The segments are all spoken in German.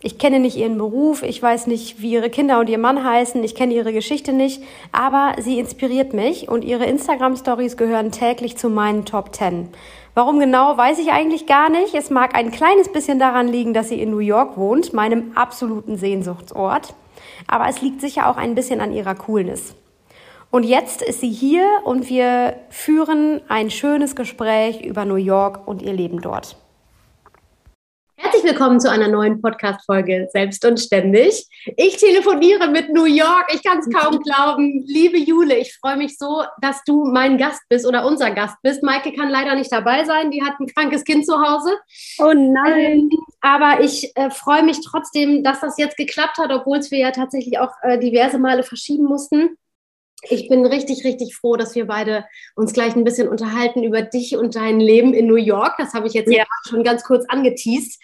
Ich kenne nicht ihren Beruf, ich weiß nicht, wie ihre Kinder und ihr Mann heißen, ich kenne ihre Geschichte nicht, aber sie inspiriert mich und ihre Instagram-Stories gehören täglich zu meinen Top 10. Warum genau, weiß ich eigentlich gar nicht. Es mag ein kleines bisschen daran liegen, dass sie in New York wohnt, meinem absoluten Sehnsuchtsort. Aber es liegt sicher auch ein bisschen an ihrer Coolness. Und jetzt ist sie hier und wir führen ein schönes Gespräch über New York und ihr Leben dort. Herzlich willkommen zu einer neuen Podcast-Folge Selbst und Ständig. Ich telefoniere mit New York. Ich kann es kaum glauben. Liebe Jule, ich freue mich so, dass du mein Gast bist oder unser Gast bist. Maike kann leider nicht dabei sein. Die hat ein krankes Kind zu Hause. Oh nein. Ähm, aber ich äh, freue mich trotzdem, dass das jetzt geklappt hat, obwohl es wir ja tatsächlich auch äh, diverse Male verschieben mussten. Ich bin richtig, richtig froh, dass wir beide uns gleich ein bisschen unterhalten über dich und dein Leben in New York. Das habe ich jetzt ja. schon ganz kurz angeteased.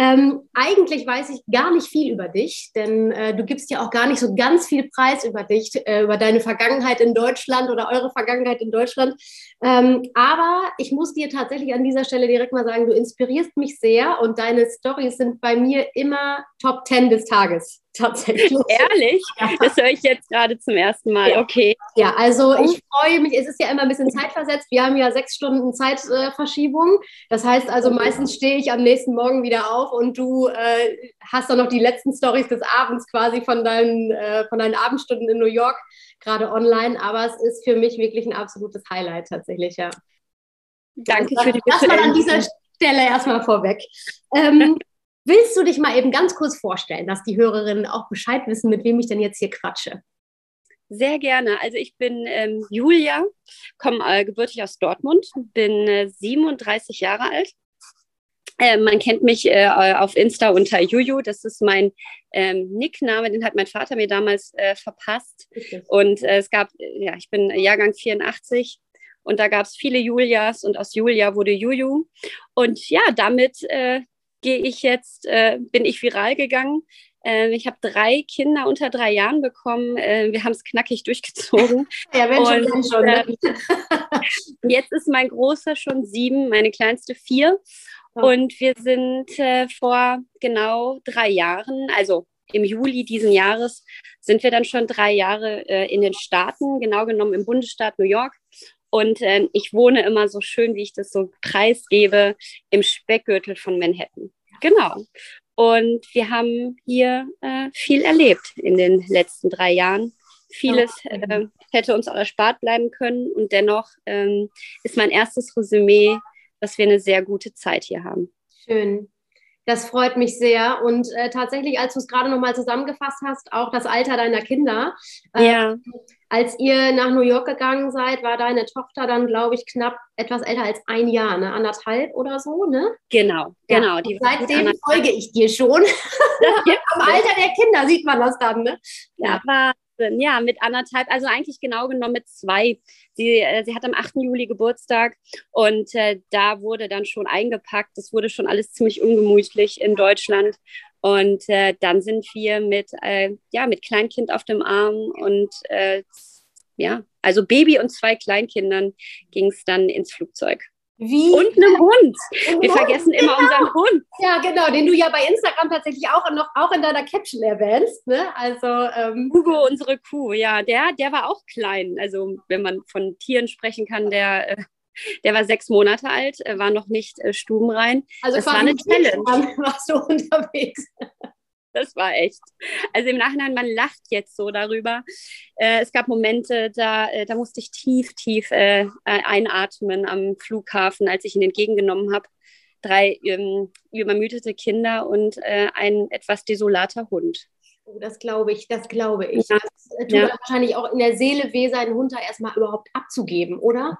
Ähm, eigentlich weiß ich gar nicht viel über dich, denn äh, du gibst ja auch gar nicht so ganz viel Preis über dich, äh, über deine Vergangenheit in Deutschland oder eure Vergangenheit in Deutschland. Ähm, aber ich muss dir tatsächlich an dieser Stelle direkt mal sagen, du inspirierst mich sehr und deine Stories sind bei mir immer Top 10 des Tages tatsächlich. Ehrlich? Das höre ich jetzt gerade zum ersten Mal. Ja. Okay. Ja, also ich freue mich. Es ist ja immer ein bisschen zeitversetzt. Wir haben ja sechs Stunden Zeitverschiebung. Das heißt also, meistens stehe ich am nächsten Morgen wieder auf und du äh, hast dann noch die letzten Stories des Abends quasi von deinen, äh, von deinen Abendstunden in New York gerade online. Aber es ist für mich wirklich ein absolutes Highlight tatsächlich, ja. Danke also, für die Das mal an dieser Stelle erstmal vorweg. Ähm, Willst du dich mal eben ganz kurz vorstellen, dass die Hörerinnen auch Bescheid wissen, mit wem ich denn jetzt hier quatsche? Sehr gerne. Also ich bin ähm, Julia, komme äh, gebürtig aus Dortmund, bin äh, 37 Jahre alt. Äh, man kennt mich äh, auf Insta unter Juju. Das ist mein ähm, Nickname, den hat mein Vater mir damals äh, verpasst. Okay. Und äh, es gab, ja, ich bin Jahrgang 84 und da gab es viele Julias und aus Julia wurde Juju. Und ja, damit gehe ich jetzt, äh, bin ich viral gegangen. Äh, ich habe drei Kinder unter drei Jahren bekommen. Äh, wir haben es knackig durchgezogen. ja, wenn schon, wenn schon. Ne? Ähm, jetzt ist mein Großer schon sieben, meine kleinste vier. Und wir sind äh, vor genau drei Jahren, also im Juli diesen Jahres, sind wir dann schon drei Jahre äh, in den Staaten, genau genommen im Bundesstaat New York. Und äh, ich wohne immer so schön, wie ich das so preisgebe, im Speckgürtel von Manhattan. Genau. Und wir haben hier äh, viel erlebt in den letzten drei Jahren. Vieles äh, hätte uns auch erspart bleiben können. Und dennoch ähm, ist mein erstes Resümee, dass wir eine sehr gute Zeit hier haben. Schön. Das freut mich sehr. Und äh, tatsächlich, als du es gerade nochmal zusammengefasst hast, auch das Alter deiner Kinder. Äh, ja. Als ihr nach New York gegangen seid, war deine Tochter dann, glaube ich, knapp etwas älter als ein Jahr, ne? anderthalb oder so, ne? Genau, genau. Ja. seitdem folge ich dir schon. Am Alter der Kinder sieht man das dann, ne? Ja, ja ja, mit anderthalb, also eigentlich genau genommen mit zwei. Sie, äh, sie hat am 8. Juli Geburtstag und äh, da wurde dann schon eingepackt. Das wurde schon alles ziemlich ungemütlich in Deutschland. Und äh, dann sind wir mit, äh, ja, mit Kleinkind auf dem Arm und äh, ja, Also Baby und zwei Kleinkindern ging es dann ins Flugzeug. Wie? Und einem Hund. Wir vergessen immer genau. unseren Hund. Ja, genau, den du ja bei Instagram tatsächlich auch noch auch in deiner Caption erwähnst. Ne? Also ähm Hugo, unsere Kuh, ja, der, der war auch klein. Also wenn man von Tieren sprechen kann, der, äh, der war sechs Monate alt, war noch nicht äh, stubenrein. Also das war eine Challenge. Warst du unterwegs? Das war echt. Also im Nachhinein, man lacht jetzt so darüber. Äh, es gab Momente, da, äh, da musste ich tief, tief äh, einatmen am Flughafen, als ich ihn entgegengenommen habe. Drei ähm, übermüdete Kinder und äh, ein etwas desolater Hund. Oh, das glaube ich, das glaube ich. Ja. Das tut ja. wahrscheinlich auch in der Seele weh, seinen Hund da erstmal überhaupt abzugeben, oder?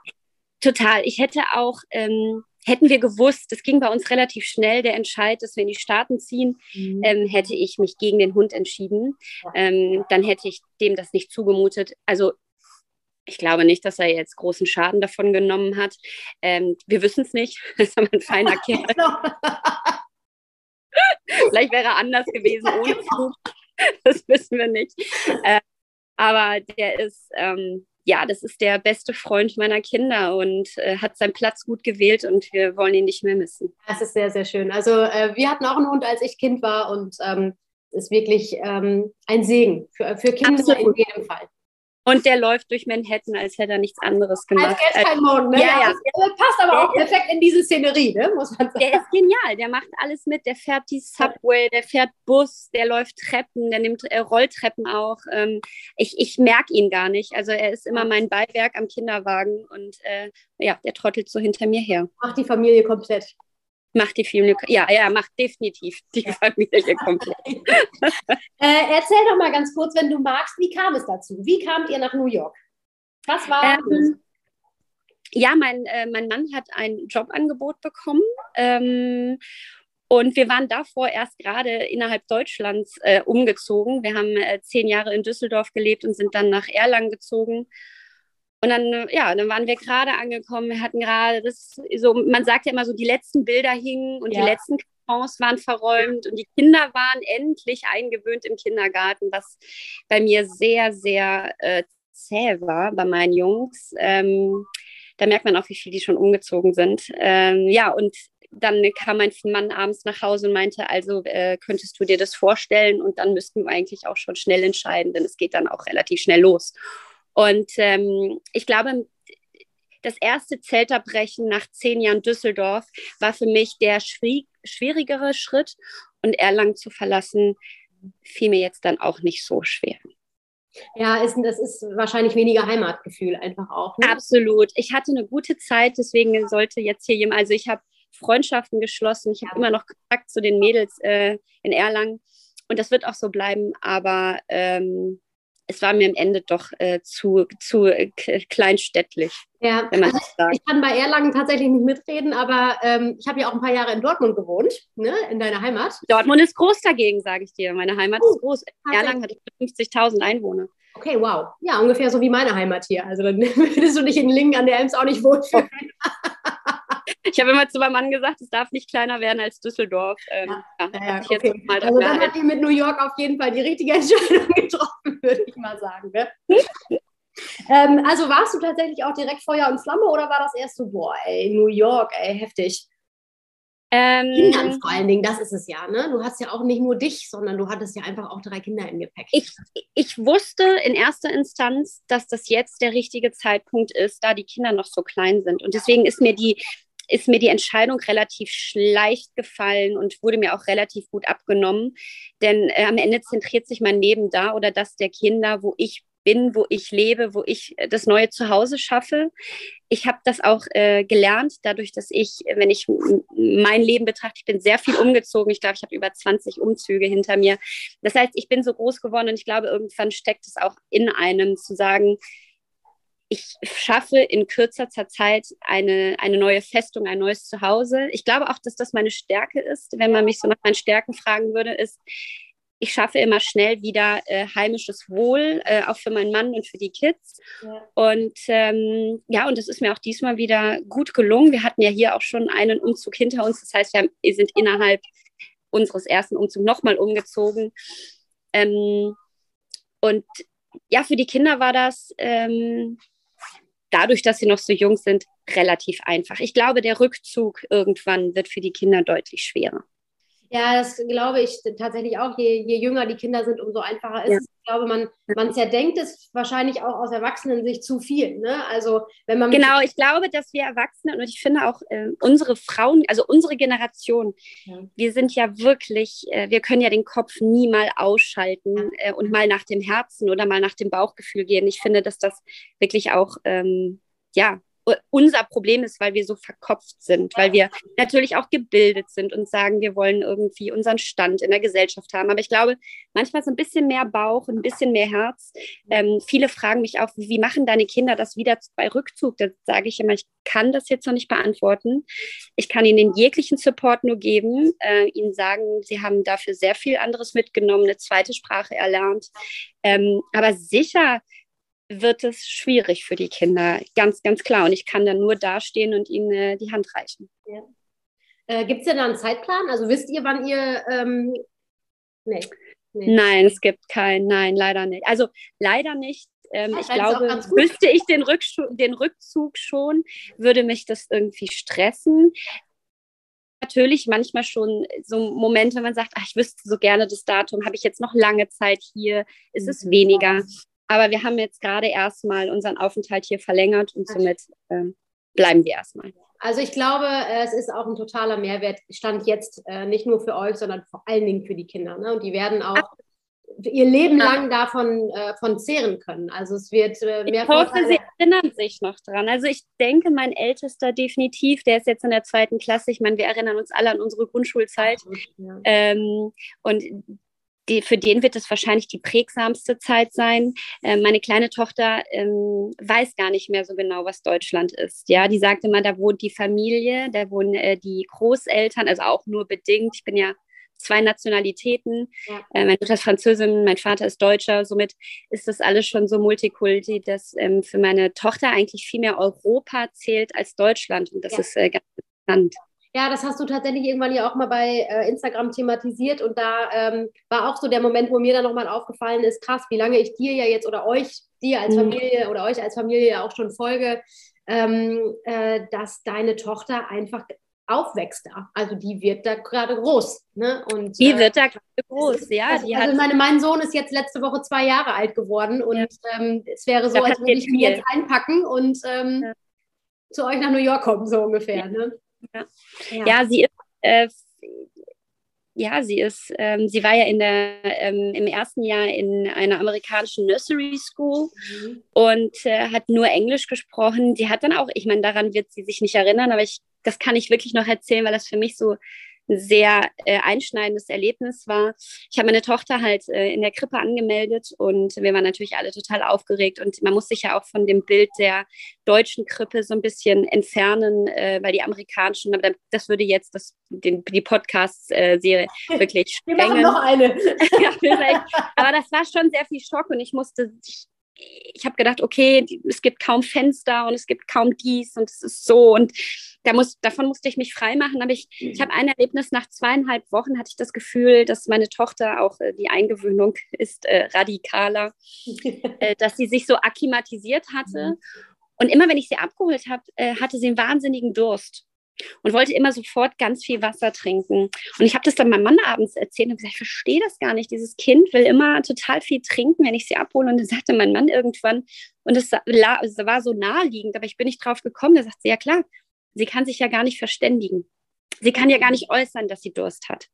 Total. Ich hätte auch ähm, hätten wir gewusst, es ging bei uns relativ schnell, der Entscheid, dass wir in die Staaten ziehen, mhm. ähm, hätte ich mich gegen den Hund entschieden. Ähm, dann hätte ich dem das nicht zugemutet. Also ich glaube nicht, dass er jetzt großen Schaden davon genommen hat. Ähm, wir wissen es nicht. Das ist aber ein feiner Kerl. Vielleicht wäre er anders gewesen ohne Flug. Das wissen wir nicht. Äh, aber der ist, ähm, ja, das ist der beste Freund meiner Kinder und äh, hat seinen Platz gut gewählt und wir wollen ihn nicht mehr missen. Das ist sehr, sehr schön. Also äh, wir hatten auch einen Hund, als ich Kind war und ähm, ist wirklich ähm, ein Segen für, für Kinder Absolut. in jedem Fall. Und der läuft durch Manhattan, als hätte er nichts anderes gemacht. Als kein Morgen, ne? Ja, ja. Das passt aber der, auch perfekt in diese Szenerie, ne? muss man sagen. Der ist genial, der macht alles mit. Der fährt die Subway, der fährt Bus, der läuft Treppen, der nimmt äh, Rolltreppen auch. Ähm, ich ich merke ihn gar nicht. Also er ist immer mein Beiwerk am Kinderwagen und äh, ja, der trottelt so hinter mir her. Macht die Familie komplett. Macht die Familie, ja, ja, macht definitiv die Familie komplett. äh, erzähl doch mal ganz kurz, wenn du magst, wie kam es dazu? Wie kamt ihr nach New York? Was war ähm, Ja, mein, äh, mein Mann hat ein Jobangebot bekommen. Ähm, und wir waren davor erst gerade innerhalb Deutschlands äh, umgezogen. Wir haben äh, zehn Jahre in Düsseldorf gelebt und sind dann nach Erlangen gezogen. Und dann, ja, dann waren wir gerade angekommen. Wir hatten gerade das, so, man sagt ja immer so, die letzten Bilder hingen und ja. die letzten Kartons waren verräumt und die Kinder waren endlich eingewöhnt im Kindergarten, was bei mir sehr, sehr äh, zäh war bei meinen Jungs. Ähm, da merkt man auch, wie viel die schon umgezogen sind. Ähm, ja, und dann kam mein Mann abends nach Hause und meinte, also äh, könntest du dir das vorstellen? Und dann müssten wir eigentlich auch schon schnell entscheiden, denn es geht dann auch relativ schnell los. Und ähm, ich glaube, das erste Zelterbrechen nach zehn Jahren Düsseldorf war für mich der schwierigere Schritt und Erlangen zu verlassen, fiel mir jetzt dann auch nicht so schwer. Ja, ist, das ist wahrscheinlich weniger Heimatgefühl einfach auch. Ne? Absolut. Ich hatte eine gute Zeit, deswegen sollte jetzt hier jemand, also ich habe Freundschaften geschlossen, ich habe ja. immer noch Kontakt zu den Mädels äh, in Erlangen und das wird auch so bleiben, aber ähm, es war mir am Ende doch äh, zu, zu äh, kleinstädtlich. Ja, also ich kann bei Erlangen tatsächlich nicht mitreden, aber ähm, ich habe ja auch ein paar Jahre in Dortmund gewohnt, ne, in deiner Heimat. Dortmund ist groß dagegen, sage ich dir. Meine Heimat uh, ist groß. Erlangen hat 50.000 Einwohner. Okay, wow. Ja, ungefähr so wie meine Heimat hier. Also dann würdest du dich in Lingen an der Ems auch nicht wohlfühlen. Ich habe immer zu meinem Mann gesagt, es darf nicht kleiner werden als Düsseldorf. Ähm, ja, ja, okay. also dann hat die mit New York auf jeden Fall die richtige Entscheidung getroffen, würde ich mal sagen. Ne? ähm, also warst du tatsächlich auch direkt Feuer und Flamme oder war das erst so, boah, ey, New York, ey, heftig? Ähm, Kindern vor allen Dingen, das ist es ja, ne? Du hast ja auch nicht nur dich, sondern du hattest ja einfach auch drei Kinder im Gepäck. Ich, ich wusste in erster Instanz, dass das jetzt der richtige Zeitpunkt ist, da die Kinder noch so klein sind. Und deswegen ist mir die ist mir die Entscheidung relativ leicht gefallen und wurde mir auch relativ gut abgenommen. Denn äh, am Ende zentriert sich mein Leben da oder das der Kinder, wo ich bin, wo ich lebe, wo ich äh, das neue Zuhause schaffe. Ich habe das auch äh, gelernt, dadurch, dass ich, wenn ich mein Leben betrachte, ich bin sehr viel umgezogen. Ich glaube, ich habe über 20 Umzüge hinter mir. Das heißt, ich bin so groß geworden und ich glaube, irgendwann steckt es auch in einem zu sagen, ich schaffe in kürzester Zeit eine, eine neue Festung, ein neues Zuhause. Ich glaube auch, dass das meine Stärke ist. Wenn man mich so nach meinen Stärken fragen würde, ist, ich schaffe immer schnell wieder äh, heimisches Wohl, äh, auch für meinen Mann und für die Kids. Ja. Und ähm, ja, und das ist mir auch diesmal wieder gut gelungen. Wir hatten ja hier auch schon einen Umzug hinter uns. Das heißt, wir, haben, wir sind innerhalb unseres ersten Umzugs nochmal umgezogen. Ähm, und ja, für die Kinder war das ähm, dadurch, dass sie noch so jung sind, relativ einfach. Ich glaube, der Rückzug irgendwann wird für die Kinder deutlich schwerer. Ja, das glaube ich tatsächlich auch. Je, je jünger die Kinder sind, umso einfacher ist es. Glaube, man, man zerdenkt es wahrscheinlich auch aus Erwachsenen-Sicht zu viel. Ne? Also, wenn man genau, ich glaube, dass wir Erwachsene und ich finde auch äh, unsere Frauen, also unsere Generation, ja. wir sind ja wirklich, äh, wir können ja den Kopf nie mal ausschalten äh, und mal nach dem Herzen oder mal nach dem Bauchgefühl gehen. Ich finde, dass das wirklich auch, ähm, ja, unser Problem ist, weil wir so verkopft sind, weil wir natürlich auch gebildet sind und sagen, wir wollen irgendwie unseren Stand in der Gesellschaft haben. Aber ich glaube, manchmal so ein bisschen mehr Bauch, ein bisschen mehr Herz. Ähm, viele fragen mich auch, wie machen deine Kinder das wieder bei Rückzug? Da sage ich immer, ich kann das jetzt noch nicht beantworten. Ich kann ihnen jeglichen Support nur geben, äh, ihnen sagen, sie haben dafür sehr viel anderes mitgenommen, eine zweite Sprache erlernt. Ähm, aber sicher wird es schwierig für die Kinder. Ganz, ganz klar. Und ich kann dann nur dastehen und ihnen äh, die Hand reichen. Ja. Äh, Gibt es denn da einen Zeitplan? Also wisst ihr, wann ihr. Ähm... Nee. nee. Nein, es gibt keinen. Nein, leider nicht. Also leider nicht. Ähm, ich glaube, wüsste ich den, den Rückzug schon, würde mich das irgendwie stressen natürlich manchmal schon so Momente, wenn man sagt, ach, ich wüsste so gerne das Datum, habe ich jetzt noch lange Zeit hier, ist es mhm. weniger. Aber wir haben jetzt gerade erstmal unseren Aufenthalt hier verlängert und somit äh, bleiben wir erstmal. Also ich glaube, es ist auch ein totaler Mehrwert, stand jetzt äh, nicht nur für euch, sondern vor allen Dingen für die Kinder. Ne? Und die werden auch Ach. ihr Leben lang davon äh, von zehren können. Also es wird äh, mehr Ich hoffe, sie erinnern sich noch dran. Also ich denke, mein Ältester definitiv, der ist jetzt in der zweiten Klasse. Ich meine, wir erinnern uns alle an unsere Grundschulzeit. Ja. Ähm, und die, für den wird es wahrscheinlich die prägsamste Zeit sein. Äh, meine kleine Tochter ähm, weiß gar nicht mehr so genau, was Deutschland ist. Ja, die sagt immer, da wohnt die Familie, da wohnen äh, die Großeltern, also auch nur bedingt. Ich bin ja zwei Nationalitäten. Ja. Äh, meine Mutter ist Französin, mein Vater ist Deutscher. Somit ist das alles schon so Multikulti, dass ähm, für meine Tochter eigentlich viel mehr Europa zählt als Deutschland. Und das ja. ist äh, ganz interessant. Ja, das hast du tatsächlich irgendwann ja auch mal bei äh, Instagram thematisiert und da ähm, war auch so der Moment, wo mir dann nochmal aufgefallen ist, krass, wie lange ich dir ja jetzt oder euch, dir als mhm. Familie oder euch als Familie ja auch schon folge, ähm, äh, dass deine Tochter einfach aufwächst da. Also die wird da gerade groß. Ne? Und, die äh, wird da gerade groß, ja. Also, also meine, mein Sohn ist jetzt letzte Woche zwei Jahre alt geworden und ja. ähm, es wäre so, als würde ich ihn jetzt einpacken und ähm, ja. zu euch nach New York kommen, so ungefähr. Ne? Ja, ja. sie ist. Äh, ja, sie ist, ähm, sie war ja in der, ähm, im ersten Jahr in einer amerikanischen Nursery School mhm. und äh, hat nur Englisch gesprochen. Sie hat dann auch, ich meine, daran wird sie sich nicht erinnern, aber ich, das kann ich wirklich noch erzählen, weil das für mich so ein sehr äh, einschneidendes Erlebnis war. Ich habe meine Tochter halt äh, in der Krippe angemeldet und wir waren natürlich alle total aufgeregt und man muss sich ja auch von dem Bild der deutschen Krippe so ein bisschen entfernen, äh, weil die amerikanischen, das würde jetzt das, den, die Podcast-Serie wirklich sprengen. Wir machen noch eine. ja, aber das war schon sehr viel Schock und ich musste, ich, habe gedacht, okay, es gibt kaum Fenster und es gibt kaum dies und es ist so und da muss, davon musste ich mich freimachen. Aber ich, ich habe ein Erlebnis, nach zweieinhalb Wochen hatte ich das Gefühl, dass meine Tochter auch äh, die Eingewöhnung ist äh, radikaler, äh, dass sie sich so akklimatisiert hatte. Mhm. Und immer wenn ich sie abgeholt habe, äh, hatte sie einen wahnsinnigen Durst und wollte immer sofort ganz viel Wasser trinken. Und ich habe das dann meinem Mann abends erzählt und gesagt, ich verstehe das gar nicht. Dieses Kind will immer total viel trinken, wenn ich sie abhole. Und dann sagte mein Mann irgendwann, und es war so naheliegend, aber ich bin nicht drauf gekommen, da sagt sie, ja klar, sie kann sich ja gar nicht verständigen. Sie kann ja gar nicht äußern, dass sie Durst hat.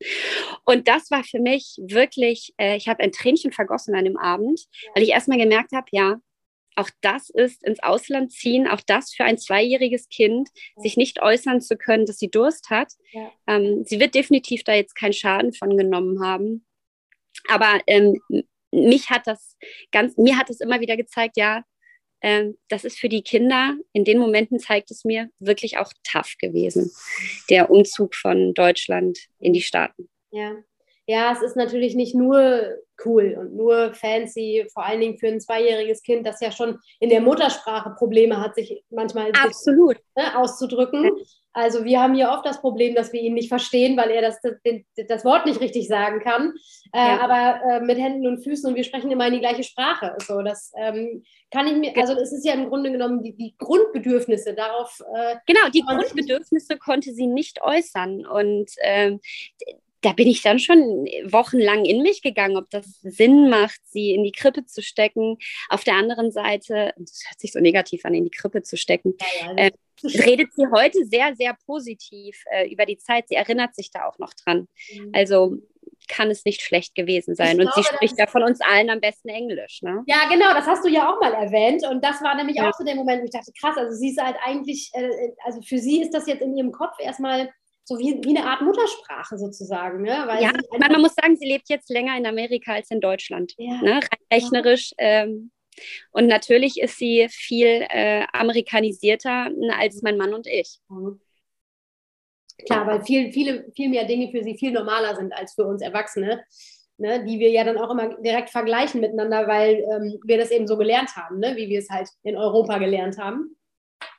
Und das war für mich wirklich, äh, ich habe ein Tränchen vergossen an dem Abend, weil ich erstmal gemerkt habe, ja, auch das ist ins Ausland ziehen, auch das für ein zweijähriges Kind, ja. sich nicht äußern zu können, dass sie Durst hat. Ja. Ähm, sie wird definitiv da jetzt keinen Schaden von genommen haben. Aber ähm, mich hat das ganz, mir hat es immer wieder gezeigt, ja, ähm, das ist für die Kinder, in den Momenten zeigt es mir, wirklich auch tough gewesen, der Umzug von Deutschland in die Staaten. Ja, ja, es ist natürlich nicht nur cool und nur fancy, vor allen Dingen für ein zweijähriges Kind, das ja schon in der Muttersprache Probleme hat, sich manchmal Absolut. Sich, ne, auszudrücken. Also wir haben hier oft das Problem, dass wir ihn nicht verstehen, weil er das, das, das Wort nicht richtig sagen kann. Äh, ja. Aber äh, mit Händen und Füßen und wir sprechen immer in die gleiche Sprache. So, das ähm, kann ich mir, also es ist ja im Grunde genommen die, die Grundbedürfnisse darauf. Äh, genau, die Grundbedürfnisse konnte sie nicht äußern. Und ähm, da bin ich dann schon wochenlang in mich gegangen, ob das Sinn macht, sie in die Krippe zu stecken. Auf der anderen Seite, das hört sich so negativ an, in die Krippe zu stecken, ja, ja, äh, redet sie heute sehr, sehr positiv äh, über die Zeit. Sie erinnert sich da auch noch dran. Mhm. Also kann es nicht schlecht gewesen sein. Ich und glaube, sie spricht ja von uns allen am besten Englisch. Ne? Ja, genau, das hast du ja auch mal erwähnt. Und das war nämlich ja. auch so der Moment, wo ich dachte, krass, also sie ist halt eigentlich, äh, also für sie ist das jetzt in ihrem Kopf erstmal so wie, wie eine Art Muttersprache sozusagen. Ne? Weil ja, man, man, muss sagen, sie lebt jetzt länger in Amerika als in Deutschland. Ja. Ne? Rechnerisch. Ähm, und natürlich ist sie viel äh, amerikanisierter ne, als mein Mann und ich. Mhm. Klar, weil viel, viele, viel mehr Dinge für sie viel normaler sind als für uns Erwachsene. Ne, die wir ja dann auch immer direkt vergleichen miteinander, weil ähm, wir das eben so gelernt haben, ne, wie wir es halt in Europa gelernt haben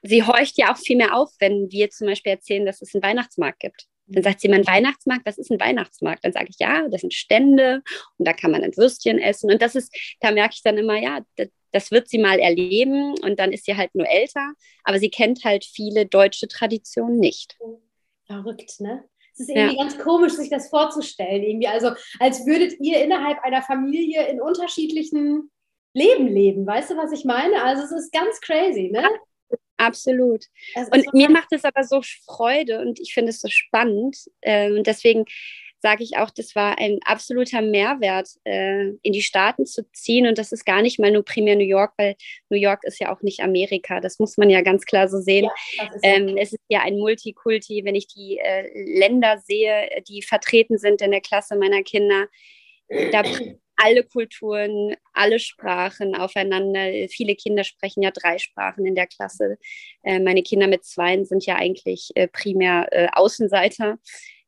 sie horcht ja auch viel mehr auf, wenn wir zum Beispiel erzählen, dass es einen Weihnachtsmarkt gibt. Dann sagt sie, mein Weihnachtsmarkt, was ist ein Weihnachtsmarkt? Dann sage ich, ja, das sind Stände und da kann man ein Würstchen essen. Und das ist, da merke ich dann immer, ja, das, das wird sie mal erleben und dann ist sie halt nur älter, aber sie kennt halt viele deutsche Traditionen nicht. Verrückt, ne? Es ist irgendwie ja. ganz komisch, sich das vorzustellen. Irgendwie. Also, als würdet ihr innerhalb einer Familie in unterschiedlichen Leben leben. Weißt du, was ich meine? Also, es ist ganz crazy, ne? Absolut. Und mir macht es aber so Freude und ich finde es so spannend. Äh, und deswegen sage ich auch, das war ein absoluter Mehrwert, äh, in die Staaten zu ziehen. Und das ist gar nicht mal nur primär New York, weil New York ist ja auch nicht Amerika. Das muss man ja ganz klar so sehen. Ja, ist ähm, es ist ja ein Multikulti, wenn ich die äh, Länder sehe, die vertreten sind in der Klasse meiner Kinder. Da alle Kulturen, alle Sprachen aufeinander. Viele Kinder sprechen ja drei Sprachen in der Klasse. Äh, meine Kinder mit Zweien sind ja eigentlich äh, primär äh, Außenseiter.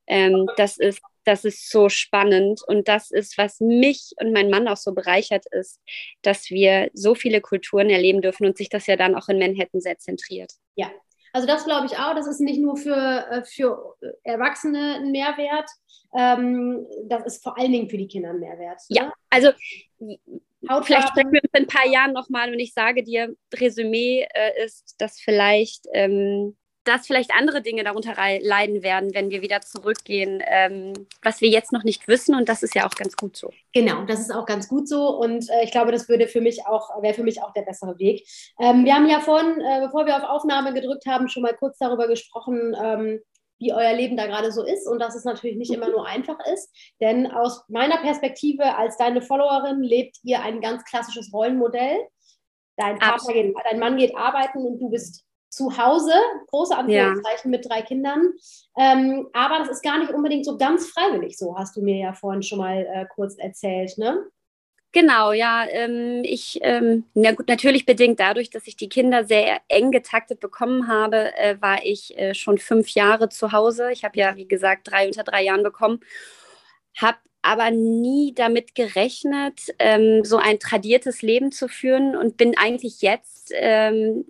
Ähm, das ist das ist so spannend und das ist, was mich und mein Mann auch so bereichert ist, dass wir so viele Kulturen erleben dürfen und sich das ja dann auch in Manhattan sehr zentriert. Ja, also das glaube ich auch. Das ist nicht nur für, äh, für Erwachsene ein Mehrwert, ähm, das ist vor allen Dingen für die Kinder ein Mehrwert. Ne? Ja, also Hautfarben. vielleicht sprechen wir uns in ein paar Jahren nochmal und ich sage dir, Resümee äh, ist, dass vielleicht ähm, dass vielleicht andere Dinge darunter leiden werden, wenn wir wieder zurückgehen, ähm, was wir jetzt noch nicht wissen. Und das ist ja auch ganz gut so. Genau, das ist auch ganz gut so. Und äh, ich glaube, das würde für mich auch, wäre für mich auch der bessere Weg. Ähm, wir haben ja vorhin, äh, bevor wir auf Aufnahme gedrückt haben, schon mal kurz darüber gesprochen, ähm, wie euer Leben da gerade so ist und dass es natürlich nicht immer nur einfach ist. Denn aus meiner Perspektive als deine Followerin lebt ihr ein ganz klassisches Rollenmodell. Dein, Partner geht, dein Mann geht arbeiten und du bist zu Hause, große Anführungszeichen ja. mit drei Kindern. Ähm, aber das ist gar nicht unbedingt so ganz freiwillig, so hast du mir ja vorhin schon mal äh, kurz erzählt, ne? Genau, ja. Ähm, ich, ähm, na gut, natürlich bedingt dadurch, dass ich die Kinder sehr eng getaktet bekommen habe, äh, war ich äh, schon fünf Jahre zu Hause. Ich habe ja, wie gesagt, drei unter drei Jahren bekommen, habe aber nie damit gerechnet, ähm, so ein tradiertes Leben zu führen und bin eigentlich jetzt ähm,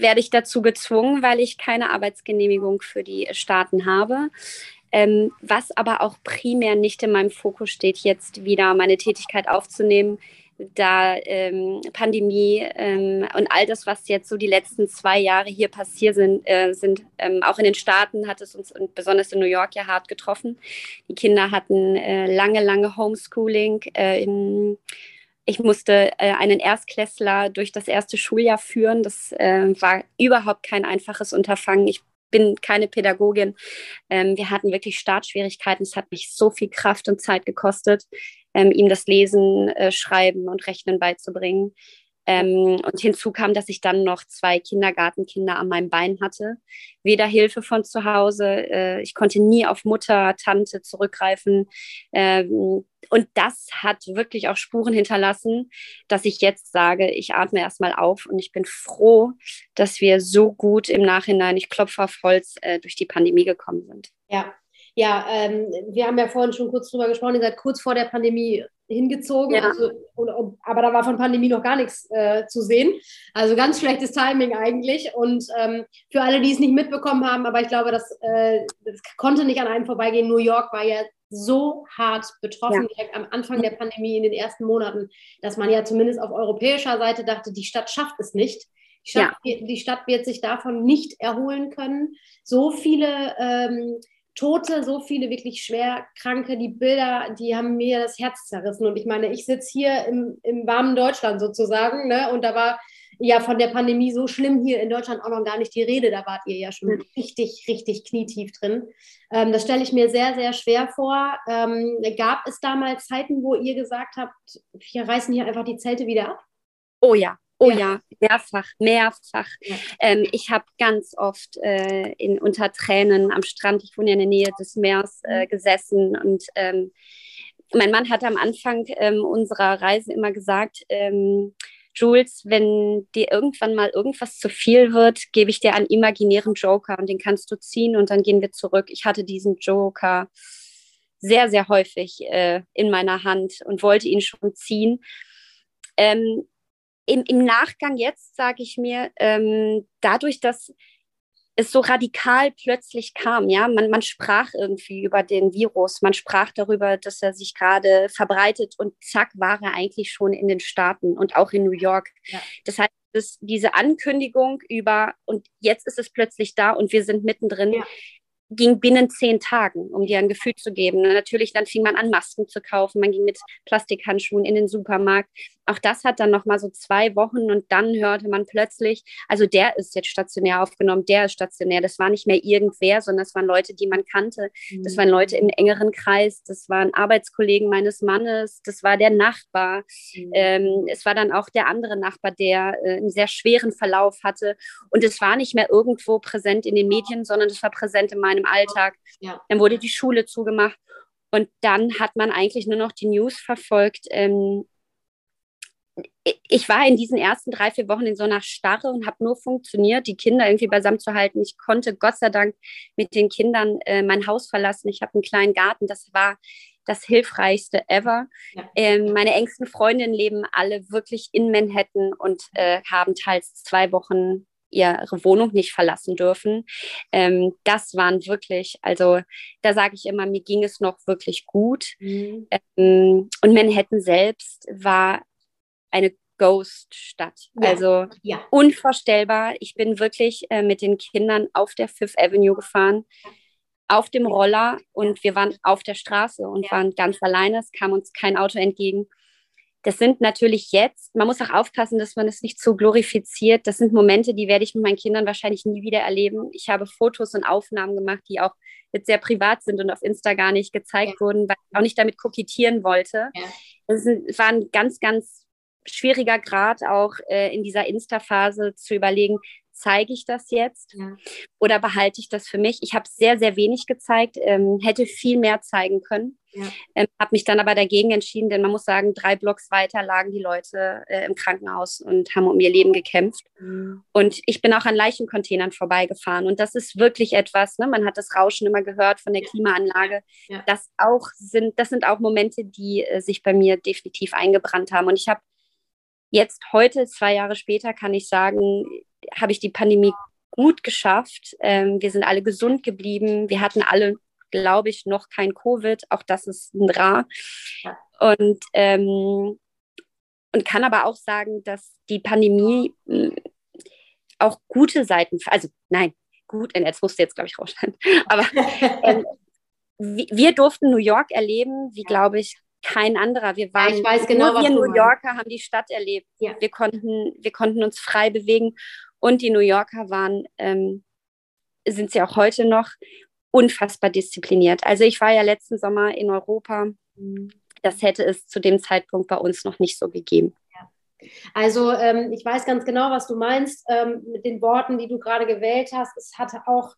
werde ich dazu gezwungen, weil ich keine Arbeitsgenehmigung für die Staaten habe. Ähm, was aber auch primär nicht in meinem Fokus steht, jetzt wieder meine Tätigkeit aufzunehmen, da ähm, Pandemie ähm, und all das, was jetzt so die letzten zwei Jahre hier passiert sind, äh, sind ähm, auch in den Staaten hat es uns und besonders in New York ja hart getroffen. Die Kinder hatten äh, lange, lange Homeschooling. Äh, im, ich musste äh, einen Erstklässler durch das erste Schuljahr führen. Das äh, war überhaupt kein einfaches Unterfangen. Ich bin keine Pädagogin. Ähm, wir hatten wirklich Startschwierigkeiten. Es hat mich so viel Kraft und Zeit gekostet, ähm, ihm das Lesen, äh, Schreiben und Rechnen beizubringen. Ähm, und hinzu kam, dass ich dann noch zwei Kindergartenkinder an meinem Bein hatte. Weder Hilfe von zu Hause, äh, ich konnte nie auf Mutter, Tante zurückgreifen. Ähm, und das hat wirklich auch Spuren hinterlassen, dass ich jetzt sage, ich atme erstmal auf und ich bin froh, dass wir so gut im Nachhinein, ich klopfe auf Holz, äh, durch die Pandemie gekommen sind. Ja, ja, ähm, wir haben ja vorhin schon kurz drüber gesprochen, ihr seid kurz vor der Pandemie hingezogen, ja. also, aber da war von Pandemie noch gar nichts äh, zu sehen. Also ganz schlechtes Timing eigentlich. Und ähm, für alle, die es nicht mitbekommen haben, aber ich glaube, das, äh, das konnte nicht an einem vorbeigehen. New York war ja so hart betroffen ja. direkt am Anfang der Pandemie in den ersten Monaten, dass man ja zumindest auf europäischer Seite dachte, die Stadt schafft es nicht. Die Stadt, ja. die Stadt wird sich davon nicht erholen können. So viele ähm, Tote, so viele wirklich schwer Kranke, die Bilder, die haben mir das Herz zerrissen. Und ich meine, ich sitze hier im, im warmen Deutschland sozusagen, ne? Und da war ja von der Pandemie so schlimm hier in Deutschland auch noch gar nicht die Rede. Da wart ihr ja schon mhm. richtig, richtig knietief drin. Ähm, das stelle ich mir sehr, sehr schwer vor. Ähm, gab es damals Zeiten, wo ihr gesagt habt, wir reißen hier einfach die Zelte wieder ab? Oh ja, Oh ja, ja mehrfach, mehrfach. Ja. Ähm, ich habe ganz oft äh, in, unter Tränen am Strand, ich wohne ja in der Nähe des Meeres, äh, mhm. gesessen und ähm, mein Mann hat am Anfang ähm, unserer Reise immer gesagt, ähm, Jules, wenn dir irgendwann mal irgendwas zu viel wird, gebe ich dir einen imaginären Joker und den kannst du ziehen und dann gehen wir zurück. Ich hatte diesen Joker sehr, sehr häufig äh, in meiner Hand und wollte ihn schon ziehen. Ähm, im, im Nachgang jetzt sage ich mir, ähm, dadurch, dass es so radikal plötzlich kam, ja, man, man sprach irgendwie über den Virus, man sprach darüber, dass er sich gerade verbreitet und zack war er eigentlich schon in den Staaten und auch in New York. Ja. Das heißt, das, diese Ankündigung über und jetzt ist es plötzlich da und wir sind mittendrin, ja ging binnen zehn Tagen, um dir ein Gefühl zu geben. Und natürlich, dann fing man an, Masken zu kaufen. Man ging mit Plastikhandschuhen in den Supermarkt. Auch das hat dann noch mal so zwei Wochen und dann hörte man plötzlich, also der ist jetzt stationär aufgenommen, der ist stationär. Das war nicht mehr irgendwer, sondern das waren Leute, die man kannte. Das waren Leute im engeren Kreis. Das waren Arbeitskollegen meines Mannes. Das war der Nachbar. Mhm. Ähm, es war dann auch der andere Nachbar, der äh, einen sehr schweren Verlauf hatte. Und es war nicht mehr irgendwo präsent in den Medien, sondern es war präsent in meinem meinem Alltag. Ja. Dann wurde die Schule zugemacht und dann hat man eigentlich nur noch die News verfolgt. Ähm, ich war in diesen ersten drei, vier Wochen in so einer Starre und habe nur funktioniert, die Kinder irgendwie beisammen zu halten. Ich konnte Gott sei Dank mit den Kindern äh, mein Haus verlassen. Ich habe einen kleinen Garten. Das war das Hilfreichste ever. Ja. Ähm, meine engsten Freundinnen leben alle wirklich in Manhattan und äh, haben teils zwei Wochen ihre Wohnung nicht verlassen dürfen. Ähm, das waren wirklich, also da sage ich immer, mir ging es noch wirklich gut. Mhm. Ähm, und Manhattan selbst war eine Ghost-Stadt. Ja. Also ja. unvorstellbar. Ich bin wirklich äh, mit den Kindern auf der Fifth Avenue gefahren, auf dem Roller und wir waren auf der Straße und ja. waren ganz alleine. Es kam uns kein Auto entgegen. Das sind natürlich jetzt, man muss auch aufpassen, dass man es nicht zu glorifiziert. Das sind Momente, die werde ich mit meinen Kindern wahrscheinlich nie wieder erleben. Ich habe Fotos und Aufnahmen gemacht, die auch jetzt sehr privat sind und auf Insta gar nicht gezeigt wurden, weil ich auch nicht damit kokettieren wollte. Das war ein ganz, ganz schwieriger Grad auch äh, in dieser Insta-Phase zu überlegen, zeige ich das jetzt ja. oder behalte ich das für mich? Ich habe sehr, sehr wenig gezeigt, ähm, hätte viel mehr zeigen können. Ja. Ähm, habe mich dann aber dagegen entschieden, denn man muss sagen, drei Blocks weiter lagen die Leute äh, im Krankenhaus und haben um ihr Leben gekämpft. Mhm. Und ich bin auch an Leichencontainern vorbeigefahren. Und das ist wirklich etwas, ne? man hat das Rauschen immer gehört von der Klimaanlage. Ja. Das, auch sind, das sind auch Momente, die äh, sich bei mir definitiv eingebrannt haben. Und ich habe jetzt heute, zwei Jahre später, kann ich sagen, habe ich die Pandemie gut geschafft. Ähm, wir sind alle gesund geblieben. Wir hatten alle, glaube ich, noch kein Covid. Auch das ist ein Rar. Und, ähm, und kann aber auch sagen, dass die Pandemie hm, auch gute Seiten, also nein, gut, jetzt musst du jetzt, glaube ich, rausschneiden. Aber ähm, wir durften New York erleben, wie, glaube ich, kein anderer. Wir waren ja, genau, nur wir New Yorker haben die Stadt erlebt. Ja. Wir, konnten, wir konnten uns frei bewegen. Und die New Yorker waren, ähm, sind sie auch heute noch, unfassbar diszipliniert. Also ich war ja letzten Sommer in Europa. Mhm. Das hätte es zu dem Zeitpunkt bei uns noch nicht so gegeben. Also ähm, ich weiß ganz genau, was du meinst ähm, mit den Worten, die du gerade gewählt hast. Es hatte auch,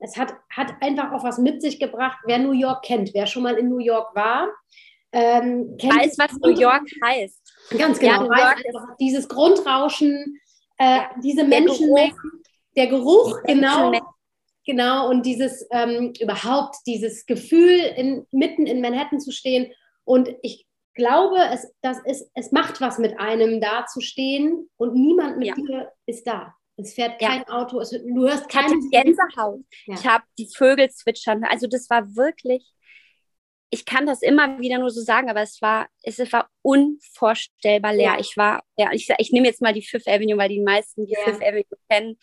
es hat, hat einfach auch was mit sich gebracht. Wer New York kennt, wer schon mal in New York war, ähm, weiß, was New York heißt. Ganz genau, ja, weiß dieses Grundrauschen, äh, diese Menschenmengen, der Geruch, die genau. Genau, und dieses ähm, überhaupt, dieses Gefühl, in, mitten in Manhattan zu stehen. Und ich glaube, es, das ist, es macht was mit einem, da zu stehen und niemand mit ja. dir ist da. Es fährt kein ja. Auto, es, du hörst keine Gänsehaut. Ja. Ich habe die Vögel zwitschern. Also das war wirklich, ich kann das immer wieder nur so sagen, aber es war, es war unvorstellbar leer. Ja. Ich war, ja, ich, ich nehme jetzt mal die Fifth Avenue, weil die meisten die Fifth Avenue kennen.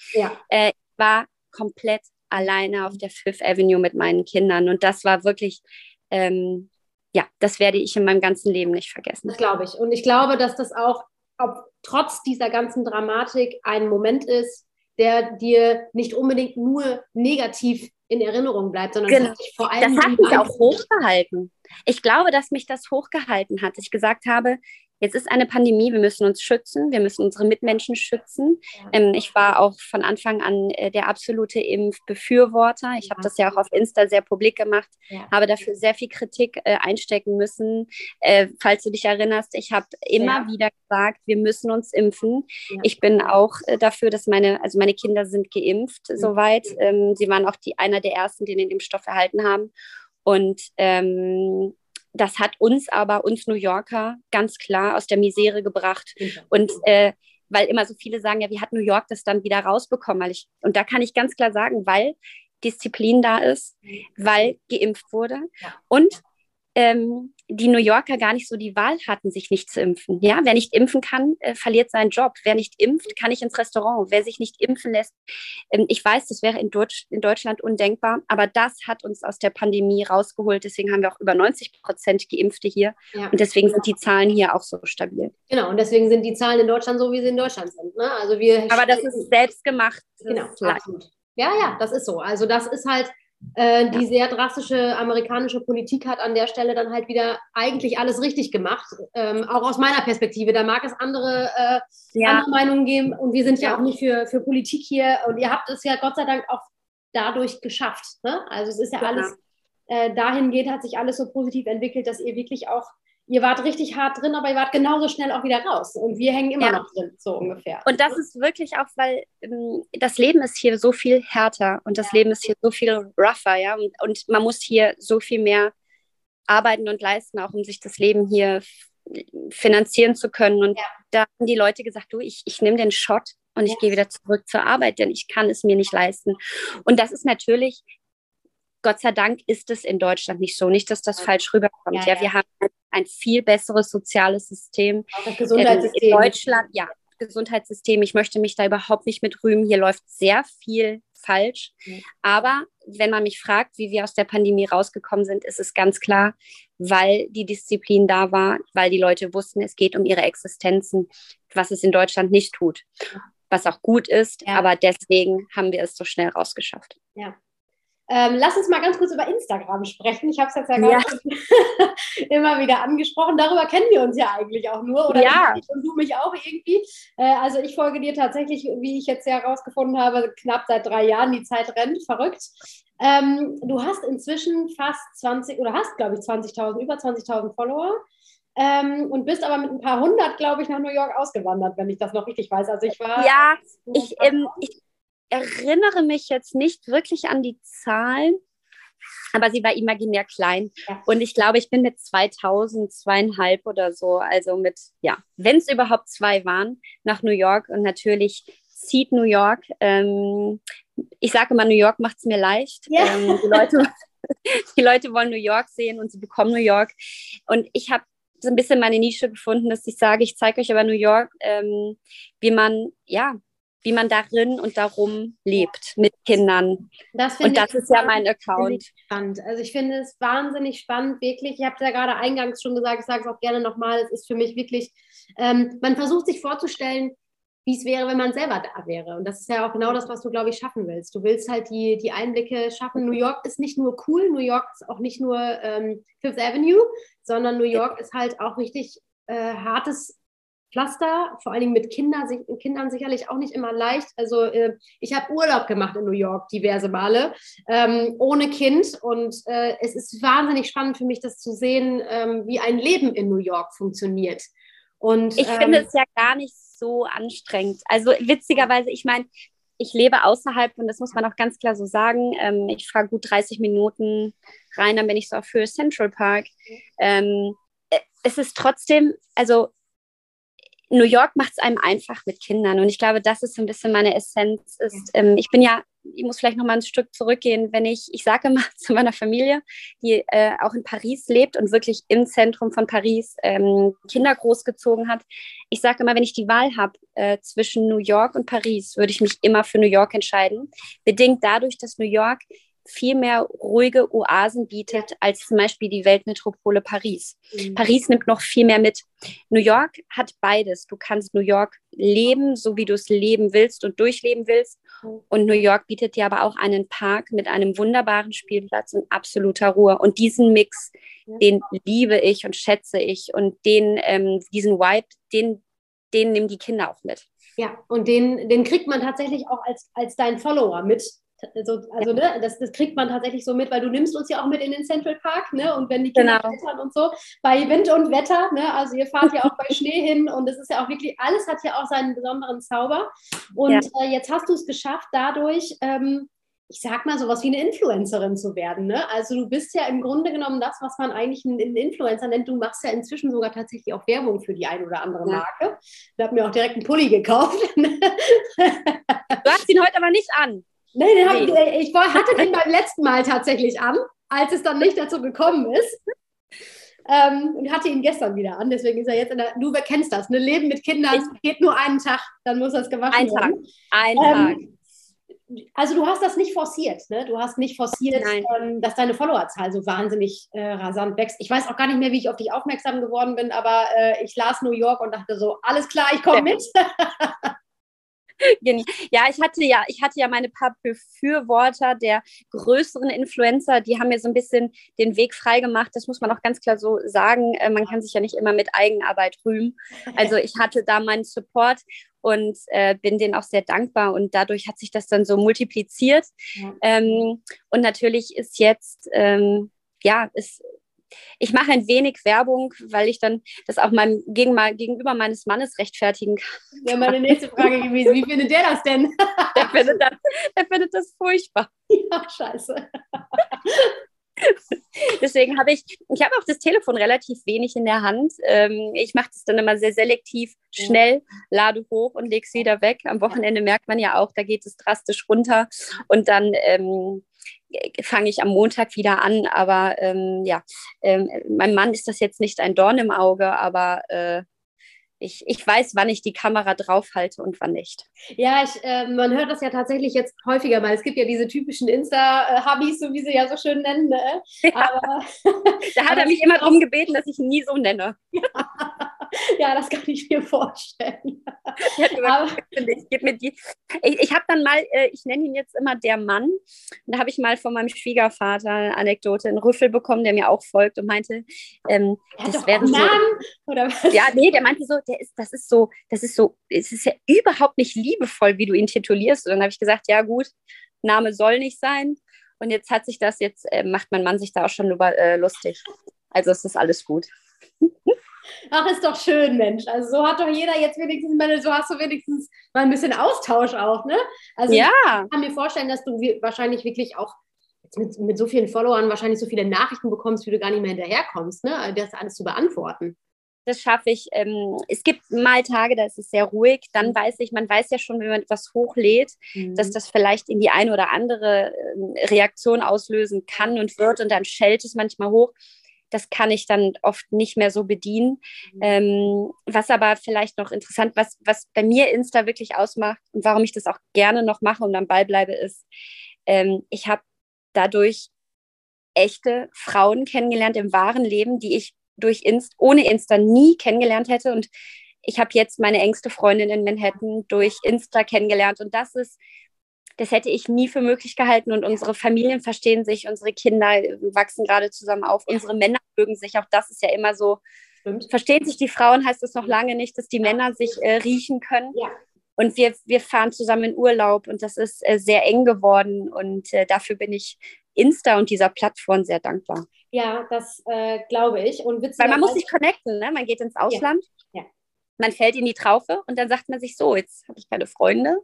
Äh, ich war komplett alleine auf der Fifth Avenue mit meinen Kindern und das war wirklich ähm, ja, das werde ich in meinem ganzen Leben nicht vergessen. Das glaube ich. Und ich glaube, dass das auch ob, trotz dieser ganzen Dramatik ein Moment ist, der dir nicht unbedingt nur negativ in Erinnerung bleibt, sondern genau. vor allem. Das hat mich auch hochgehalten. Ich glaube, dass mich das hochgehalten hat. Ich gesagt habe, Jetzt ist eine Pandemie, wir müssen uns schützen, wir müssen unsere Mitmenschen schützen. Ähm, ich war auch von Anfang an äh, der absolute Impfbefürworter. Ich ja. habe das ja auch auf Insta sehr publik gemacht, ja. habe dafür sehr viel Kritik äh, einstecken müssen. Äh, falls du dich erinnerst, ich habe immer ja. wieder gesagt, wir müssen uns impfen. Ich bin auch äh, dafür, dass meine, also meine Kinder sind geimpft mhm. soweit. Ähm, sie waren auch die einer der ersten, die den Impfstoff erhalten haben. Und ähm, das hat uns aber, uns New Yorker, ganz klar aus der Misere gebracht. Und äh, weil immer so viele sagen, ja, wie hat New York das dann wieder rausbekommen? Weil ich, und da kann ich ganz klar sagen, weil Disziplin da ist, mhm. weil geimpft wurde ja. und ähm, die New Yorker gar nicht so die Wahl hatten, sich nicht zu impfen. Ja, wer nicht impfen kann, äh, verliert seinen Job. Wer nicht impft, kann nicht ins Restaurant. Wer sich nicht impfen lässt, ähm, ich weiß, das wäre in, Deutsch, in, Deutschland undenkbar, aber das hat uns aus der Pandemie rausgeholt. Deswegen haben wir auch über 90 Prozent Geimpfte hier ja. und deswegen sind die Zahlen hier auch so stabil. Genau, und deswegen sind die Zahlen in Deutschland so, wie sie in Deutschland sind. Ne? Also wir aber das ist selbstgemacht. Genau, absolut. Ja, ja, das ist so. Also das ist halt äh, die sehr drastische amerikanische Politik hat an der Stelle dann halt wieder eigentlich alles richtig gemacht. Ähm, auch aus meiner Perspektive. Da mag es andere, äh, ja. andere Meinungen geben und wir sind ja, ja, auch nicht für, für Politik hier und ihr habt es ja Gott sei Dank auch dadurch geschafft. Ne? Also es ist ja, ja. alles, äh, dahingehend hat sich alles so positiv entwickelt, dass ihr wirklich auch ihr wart richtig hart drin, aber ihr wart genauso schnell auch wieder raus. Und wir hängen immer ja. noch drin, so ungefähr. Und das ist wirklich auch, weil ähm, das Leben ist hier so viel härter und das ja. Leben ist hier so viel rougher, ja. Und, und, man muss hier so viel mehr arbeiten und leisten, auch um sich das Leben hier finanzieren zu können. Und ja. da haben die Leute gesagt, du, ich, ich nehme den Shot und ich gehe wieder zurück zur Arbeit, denn ich kann es mir nicht leisten. Und das ist natürlich Gott sei Dank ist es in Deutschland nicht so. Nicht, dass das falsch rüberkommt. Ja, ja. ja wir haben ein viel besseres soziales System. Auch das Gesundheitssystem. In Deutschland, ja, Gesundheitssystem. Ich möchte mich da überhaupt nicht mit rühmen. Hier läuft sehr viel falsch. Mhm. Aber wenn man mich fragt, wie wir aus der Pandemie rausgekommen sind, ist es ganz klar, weil die Disziplin da war, weil die Leute wussten, es geht um ihre Existenzen, was es in Deutschland nicht tut. Was auch gut ist, ja. aber deswegen haben wir es so schnell rausgeschafft. Ja, ähm, lass uns mal ganz kurz über Instagram sprechen. Ich habe es jetzt ja, ja. immer wieder angesprochen. Darüber kennen wir uns ja eigentlich auch nur. Oder ja. ich und du mich auch irgendwie. Äh, also ich folge dir tatsächlich, wie ich jetzt ja herausgefunden habe, knapp seit drei Jahren. Die Zeit rennt, verrückt. Ähm, du hast inzwischen fast 20 oder hast, glaube ich, 20.000, über 20.000 Follower. Ähm, und bist aber mit ein paar hundert, glaube ich, nach New York ausgewandert, wenn ich das noch richtig weiß. Also ich war. Ja, ich, ähm, ich erinnere mich jetzt nicht wirklich an die Zahlen, aber sie war imaginär klein. Ja. Und ich glaube, ich bin mit 2000, zweieinhalb oder so, also mit, ja, wenn es überhaupt zwei waren, nach New York. Und natürlich zieht New York. Ähm, ich sage immer, New York macht es mir leicht. Ja. Ähm, die, Leute, die Leute wollen New York sehen und sie bekommen New York. Und ich habe so ein bisschen meine Nische gefunden, dass ich sage, ich zeige euch aber New York, ähm, wie man, ja, wie man darin und darum lebt mit Kindern. Das und das ist ja mein Account. Spannend. Also ich finde es wahnsinnig spannend, wirklich. Ich habe es ja gerade eingangs schon gesagt, ich sage es auch gerne nochmal. Es ist für mich wirklich, ähm, man versucht sich vorzustellen, wie es wäre, wenn man selber da wäre. Und das ist ja auch genau das, was du, glaube ich, schaffen willst. Du willst halt die, die Einblicke schaffen. New York ist nicht nur cool, New York ist auch nicht nur ähm, Fifth Avenue, sondern New York ist halt auch richtig äh, hartes Pflaster, vor allen Dingen mit Kinder, Kindern sicherlich auch nicht immer leicht. Also äh, ich habe Urlaub gemacht in New York diverse Male ähm, ohne Kind und äh, es ist wahnsinnig spannend für mich, das zu sehen, ähm, wie ein Leben in New York funktioniert. Und, ich ähm, finde es ja gar nicht so anstrengend. Also witzigerweise, ich meine, ich lebe außerhalb und das muss man auch ganz klar so sagen. Ähm, ich fahre gut 30 Minuten rein, dann bin ich so auf Höhe Central Park. Ähm, äh, es ist trotzdem, also New York macht es einem einfach mit Kindern und ich glaube, das ist so ein bisschen meine Essenz. Ist, ähm, ich bin ja ich muss vielleicht noch mal ein Stück zurückgehen, wenn ich, ich sage immer zu meiner Familie, die äh, auch in Paris lebt und wirklich im Zentrum von Paris ähm, Kinder großgezogen hat. Ich sage immer, wenn ich die Wahl habe äh, zwischen New York und Paris, würde ich mich immer für New York entscheiden. Bedingt dadurch, dass New York viel mehr ruhige Oasen bietet als zum Beispiel die Weltmetropole Paris. Mhm. Paris nimmt noch viel mehr mit. New York hat beides. Du kannst New York leben, so wie du es leben willst und durchleben willst. Mhm. Und New York bietet dir aber auch einen Park mit einem wunderbaren Spielplatz und absoluter Ruhe. Und diesen Mix, den liebe ich und schätze ich. Und den, ähm, diesen Vibe, den, den nehmen die Kinder auch mit. Ja, und den, den kriegt man tatsächlich auch als, als dein Follower mit. Also, also ne, das, das kriegt man tatsächlich so mit, weil du nimmst uns ja auch mit in den Central Park, ne? Und wenn die Kinder genau. klettern und so, bei Wind und Wetter, ne? Also ihr fahrt ja auch bei Schnee hin und es ist ja auch wirklich, alles hat ja auch seinen besonderen Zauber. Und ja. äh, jetzt hast du es geschafft, dadurch, ähm, ich sag mal, sowas wie eine Influencerin zu werden. Ne? Also du bist ja im Grunde genommen das, was man eigentlich einen, Influencer nennt. Du machst ja inzwischen sogar tatsächlich auch Werbung für die eine oder andere Marke. Ich habe mir auch direkt einen Pulli gekauft. du hast ihn heute aber nicht an. Nee, den nee. Ich, hatte den beim letzten Mal tatsächlich an, als es dann nicht dazu gekommen ist. Ähm, und hatte ihn gestern wieder an. Deswegen ist er jetzt in der. Du kennst das, ne? Leben mit Kindern ich, geht nur einen Tag, dann muss das gewaschen ein werden. Ein ähm, Tag. Also du hast das nicht forciert, ne? Du hast nicht forciert, ähm, dass deine Followerzahl so wahnsinnig äh, rasant wächst. Ich weiß auch gar nicht mehr, wie ich auf dich aufmerksam geworden bin, aber äh, ich las New York und dachte so, alles klar, ich komme ja. mit. ja, ich hatte ja, ich hatte ja meine paar Befürworter der größeren Influencer, die haben mir so ein bisschen den Weg freigemacht. Das muss man auch ganz klar so sagen. Äh, man kann sich ja nicht immer mit Eigenarbeit rühmen. Also ich hatte da meinen Support und äh, bin denen auch sehr dankbar und dadurch hat sich das dann so multipliziert. Ja. Ähm, und natürlich ist jetzt, ähm, ja, ist ich mache ein wenig Werbung, weil ich dann das auch meinem, gegen, gegenüber meines Mannes rechtfertigen kann. Ja, meine nächste Frage gewesen, wie findet der das denn? der, findet das, der findet das furchtbar. Ja, scheiße. Deswegen habe ich, ich habe auch das Telefon relativ wenig in der Hand. Ähm, ich mache das dann immer sehr selektiv, schnell, lade hoch und lege es wieder weg. Am Wochenende merkt man ja auch, da geht es drastisch runter. Und dann ähm, fange ich am Montag wieder an. Aber ähm, ja, ähm, meinem Mann ist das jetzt nicht ein Dorn im Auge, aber äh, ich, ich weiß, wann ich die Kamera draufhalte und wann nicht. Ja, ich, äh, man hört das ja tatsächlich jetzt häufiger mal. Es gibt ja diese typischen Insta-Hubbies, so wie sie ja so schön nennen. Ne? Ja. Aber, da hat er mich immer darum gebeten, dass ich ihn nie so nenne. Ja. ja, das kann ich mir vorstellen. Ich, ich, ich, ich habe dann mal, äh, ich nenne ihn jetzt immer der Mann. Da habe ich mal von meinem Schwiegervater eine Anekdote, einen Rüffel bekommen, der mir auch folgt und meinte, ähm, das wäre so. Namen, oder was? Ja, nee, der meinte so, der ist, das ist so, das ist so, es ist ja überhaupt nicht liebevoll, wie du ihn titulierst. Und dann habe ich gesagt, ja gut, Name soll nicht sein. Und jetzt hat sich das, jetzt äh, macht mein Mann sich da auch schon über, äh, lustig. Also es ist alles gut. Ach, ist doch schön, Mensch. Also so hat doch jeder jetzt wenigstens, meine, so hast du wenigstens mal ein bisschen Austausch auch, ne? Also ja. ich kann mir vorstellen, dass du wahrscheinlich wirklich auch mit, mit so vielen Followern wahrscheinlich so viele Nachrichten bekommst, wie du gar nicht mehr hinterherkommst, ne? Das alles zu beantworten. Das schaffe ich. Ähm, es gibt mal Tage, da ist es sehr ruhig. Dann mhm. weiß ich, man weiß ja schon, wenn man etwas hochlädt, mhm. dass das vielleicht in die eine oder andere äh, Reaktion auslösen kann und wird. Und dann schellt es manchmal hoch. Das kann ich dann oft nicht mehr so bedienen. Mhm. Ähm, was aber vielleicht noch interessant, was, was bei mir Insta wirklich ausmacht und warum ich das auch gerne noch mache und am Ball bleibe, ist, ähm, ich habe dadurch echte Frauen kennengelernt im wahren Leben, die ich durch Insta, ohne Insta nie kennengelernt hätte. Und ich habe jetzt meine engste Freundin in Manhattan durch Insta kennengelernt. Und das ist, das hätte ich nie für möglich gehalten. Und unsere Familien verstehen sich, unsere Kinder wachsen gerade zusammen auf, unsere Männer mögen sich. Auch das ist ja immer so. Stimmt. Verstehen sich die Frauen, heißt es noch lange nicht, dass die Männer sich äh, riechen können. Ja. Und wir, wir fahren zusammen in Urlaub und das ist äh, sehr eng geworden. Und äh, dafür bin ich Insta und dieser Plattform sehr dankbar. Ja, das äh, glaube ich. Und Weil man muss sich connecten, ne? man geht ins Ausland. Ja. ja. Man fällt in die Traufe und dann sagt man sich so, jetzt habe ich keine Freunde.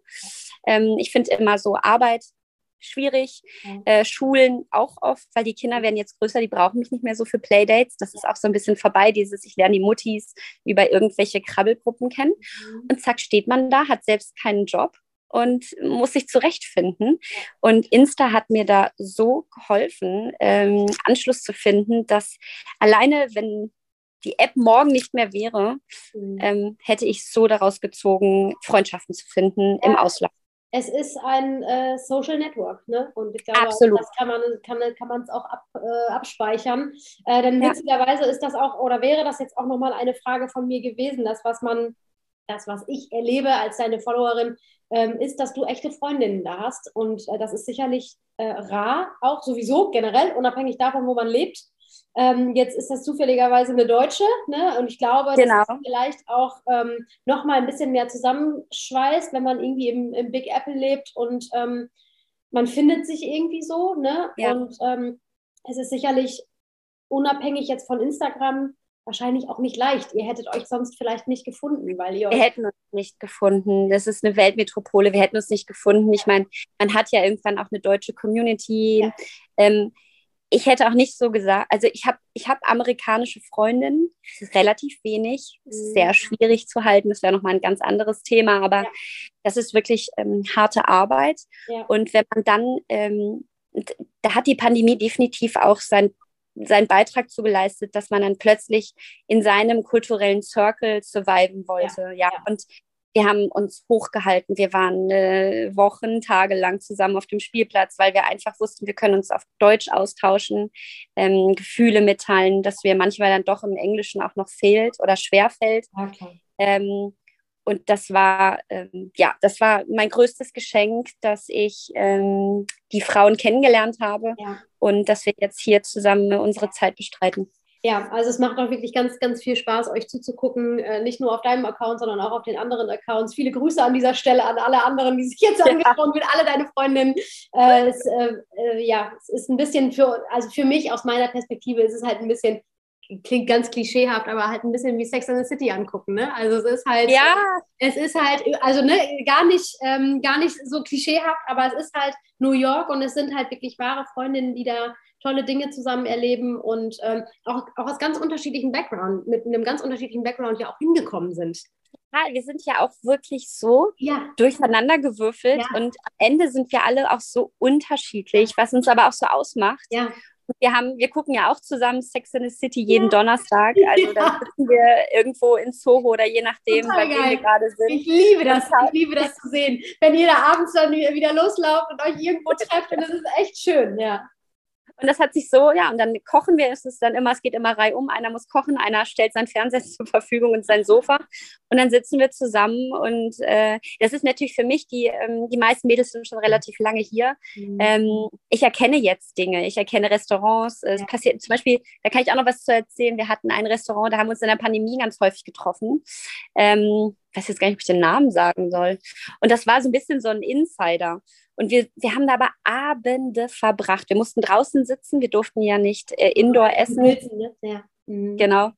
Ähm, ich finde immer so Arbeit schwierig, ja. äh, Schulen auch oft, weil die Kinder werden jetzt größer, die brauchen mich nicht mehr so für Playdates. Das ist auch so ein bisschen vorbei, dieses, ich lerne die Muttis über irgendwelche Krabbelgruppen kennen. Mhm. Und zack, steht man da, hat selbst keinen Job und muss sich zurechtfinden. Und Insta hat mir da so geholfen, ähm, Anschluss zu finden, dass alleine, wenn die App morgen nicht mehr wäre, mhm. ähm, hätte ich so daraus gezogen, Freundschaften zu finden ja. im Ausland. Es ist ein äh, Social Network, ne? Und ich glaube, Absolut. das kann man kann, kann man es auch ab, äh, abspeichern. Äh, denn ja. witzigerweise ist das auch, oder wäre das jetzt auch nochmal eine Frage von mir gewesen, das, was man, das, was ich erlebe als deine Followerin, ähm, ist, dass du echte Freundinnen da hast. Und äh, das ist sicherlich äh, rar, auch sowieso generell, unabhängig davon, wo man lebt. Ähm, jetzt ist das zufälligerweise eine Deutsche, ne? Und ich glaube, genau. dass es vielleicht auch ähm, noch mal ein bisschen mehr zusammenschweißt, wenn man irgendwie im, im Big Apple lebt und ähm, man findet sich irgendwie so, ne? Ja. Und ähm, es ist sicherlich unabhängig jetzt von Instagram wahrscheinlich auch nicht leicht. Ihr hättet euch sonst vielleicht nicht gefunden, weil ihr. Wir hätten uns nicht gefunden. Das ist eine Weltmetropole. Wir hätten uns nicht gefunden. Ich meine, man hat ja irgendwann auch eine deutsche Community. Ja. Ähm, ich hätte auch nicht so gesagt, also ich habe ich hab amerikanische Freundinnen, relativ wenig, mhm. sehr schwierig zu halten, das wäre nochmal ein ganz anderes Thema, aber ja. das ist wirklich ähm, harte Arbeit. Ja. Und wenn man dann, ähm, da hat die Pandemie definitiv auch sein, seinen Beitrag zu geleistet, dass man dann plötzlich in seinem kulturellen Circle surviven wollte. Ja, ja. und wir haben uns hochgehalten. Wir waren äh, Wochen, Tage lang zusammen auf dem Spielplatz, weil wir einfach wussten, wir können uns auf Deutsch austauschen, ähm, Gefühle mitteilen, dass wir manchmal dann doch im Englischen auch noch fehlt oder schwer fällt. Okay. Ähm, und das war, ähm, ja, das war mein größtes Geschenk, dass ich ähm, die Frauen kennengelernt habe ja. und dass wir jetzt hier zusammen unsere Zeit bestreiten. Ja, also es macht auch wirklich ganz, ganz viel Spaß, euch zuzugucken. Äh, nicht nur auf deinem Account, sondern auch auf den anderen Accounts. Viele Grüße an dieser Stelle an alle anderen, die sich jetzt ja. angesprochen sind, alle deine Freundinnen. Äh, es, äh, äh, ja, es ist ein bisschen für, also für mich aus meiner Perspektive ist es halt ein bisschen klingt ganz klischeehaft, aber halt ein bisschen wie Sex and the City angucken, ne? Also es ist halt, ja. es ist halt, also ne, gar nicht, ähm, gar nicht so klischeehaft, aber es ist halt New York und es sind halt wirklich wahre Freundinnen, die da tolle Dinge zusammen erleben und ähm, auch, auch aus ganz unterschiedlichen Background, mit einem ganz unterschiedlichen Background ja auch hingekommen sind. Ja, wir sind ja auch wirklich so ja. durcheinander gewürfelt ja. und am Ende sind wir alle auch so unterschiedlich, was uns aber auch so ausmacht. Ja. Wir, haben, wir gucken ja auch zusammen Sex in the City jeden ja. Donnerstag. Also da sitzen wir irgendwo in Soho oder je nachdem, Total bei wem wir gerade sind. Ich liebe das, ich liebe das zu sehen. Wenn ihr da abends dann wieder loslauft und euch irgendwo trefft, und das ist echt schön, ja. Und das hat sich so, ja, und dann kochen wir, es ist dann immer, es geht immer reihum, einer muss kochen, einer stellt sein Fernseher zur Verfügung und sein Sofa und dann sitzen wir zusammen und äh, das ist natürlich für mich, die, ähm, die meisten Mädels sind schon relativ lange hier. Mhm. Ähm, ich erkenne jetzt Dinge, ich erkenne Restaurants, es ja. passiert zum Beispiel, da kann ich auch noch was zu erzählen, wir hatten ein Restaurant, da haben wir uns in der Pandemie ganz häufig getroffen. Ähm, ich weiß jetzt gar nicht, ob ich den Namen sagen soll. Und das war so ein bisschen so ein Insider. Und wir, wir haben da aber Abende verbracht. Wir mussten draußen sitzen, wir durften ja nicht äh, indoor essen. Ne? Ja. Mhm. Genau.